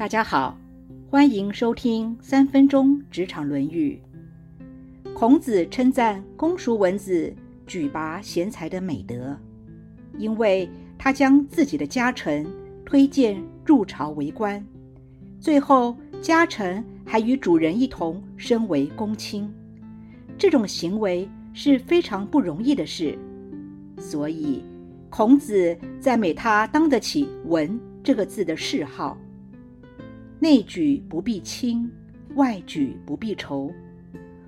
大家好，欢迎收听三分钟职场《论语》。孔子称赞公叔文子举拔贤才的美德，因为他将自己的家臣推荐入朝为官，最后家臣还与主人一同升为公卿。这种行为是非常不容易的事，所以孔子赞美他当得起“文”这个字的谥号。内举不必亲，外举不必仇。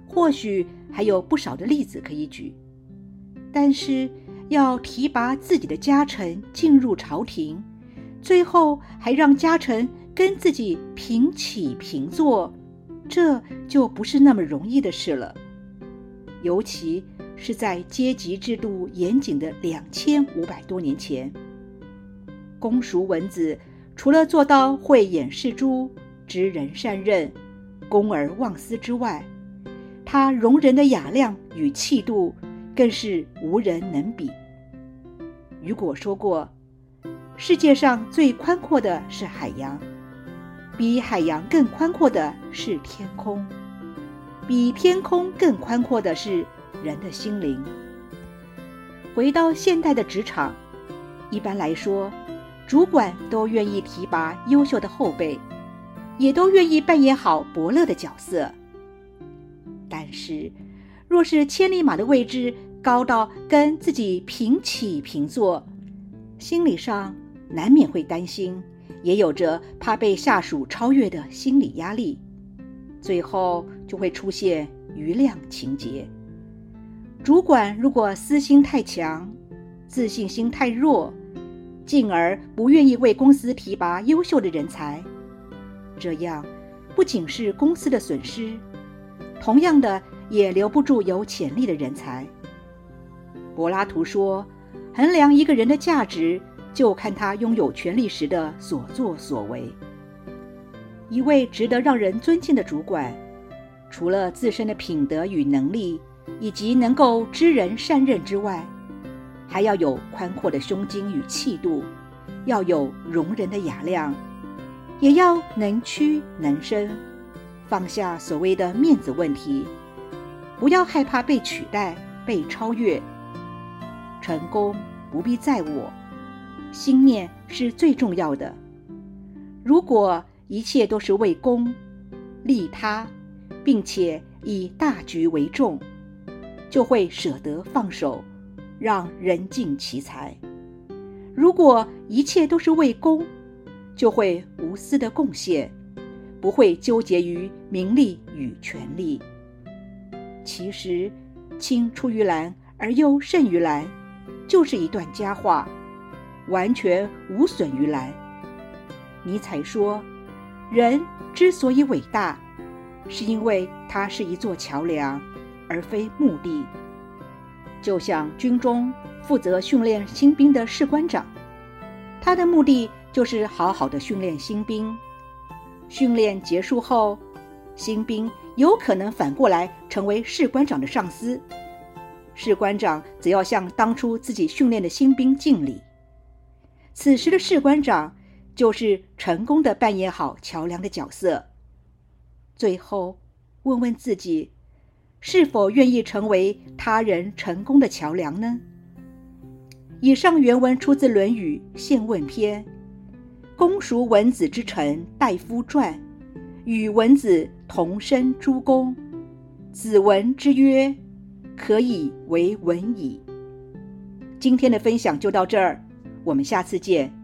或许还有不少的例子可以举，但是要提拔自己的家臣进入朝廷，最后还让家臣跟自己平起平坐，这就不是那么容易的事了。尤其是在阶级制度严谨的两千五百多年前，公叔文子。除了做到慧眼识珠、知人善任、公而忘私之外，他容人的雅量与气度更是无人能比。雨果说过：“世界上最宽阔的是海洋，比海洋更宽阔的是天空，比天空更宽阔的是人的心灵。”回到现代的职场，一般来说。主管都愿意提拔优秀的后辈，也都愿意扮演好伯乐的角色。但是，若是千里马的位置高到跟自己平起平坐，心理上难免会担心，也有着怕被下属超越的心理压力，最后就会出现余量情节。主管如果私心太强，自信心太弱。进而不愿意为公司提拔优秀的人才，这样不仅是公司的损失，同样的也留不住有潜力的人才。柏拉图说：“衡量一个人的价值，就看他拥有权力时的所作所为。”一位值得让人尊敬的主管，除了自身的品德与能力，以及能够知人善任之外，还要有宽阔的胸襟与气度，要有容人的雅量，也要能屈能伸，放下所谓的面子问题，不要害怕被取代、被超越。成功不必在我，心念是最重要的。如果一切都是为公、利他，并且以大局为重，就会舍得放手。让人尽其才。如果一切都是为公，就会无私的贡献，不会纠结于名利与权力。其实，青出于蓝而又胜于蓝，就是一段佳话，完全无损于蓝。尼采说：“人之所以伟大，是因为它是一座桥梁，而非目的。”就像军中负责训练新兵的士官长，他的目的就是好好的训练新兵。训练结束后，新兵有可能反过来成为士官长的上司，士官长则要向当初自己训练的新兵敬礼。此时的士官长就是成功的扮演好桥梁的角色。最后，问问自己。是否愿意成为他人成功的桥梁呢？以上原文出自《论语·宪问篇》，公叔文子之臣大夫传，与文子同生诸公。子闻之曰：“可以为文矣。”今天的分享就到这儿，我们下次见。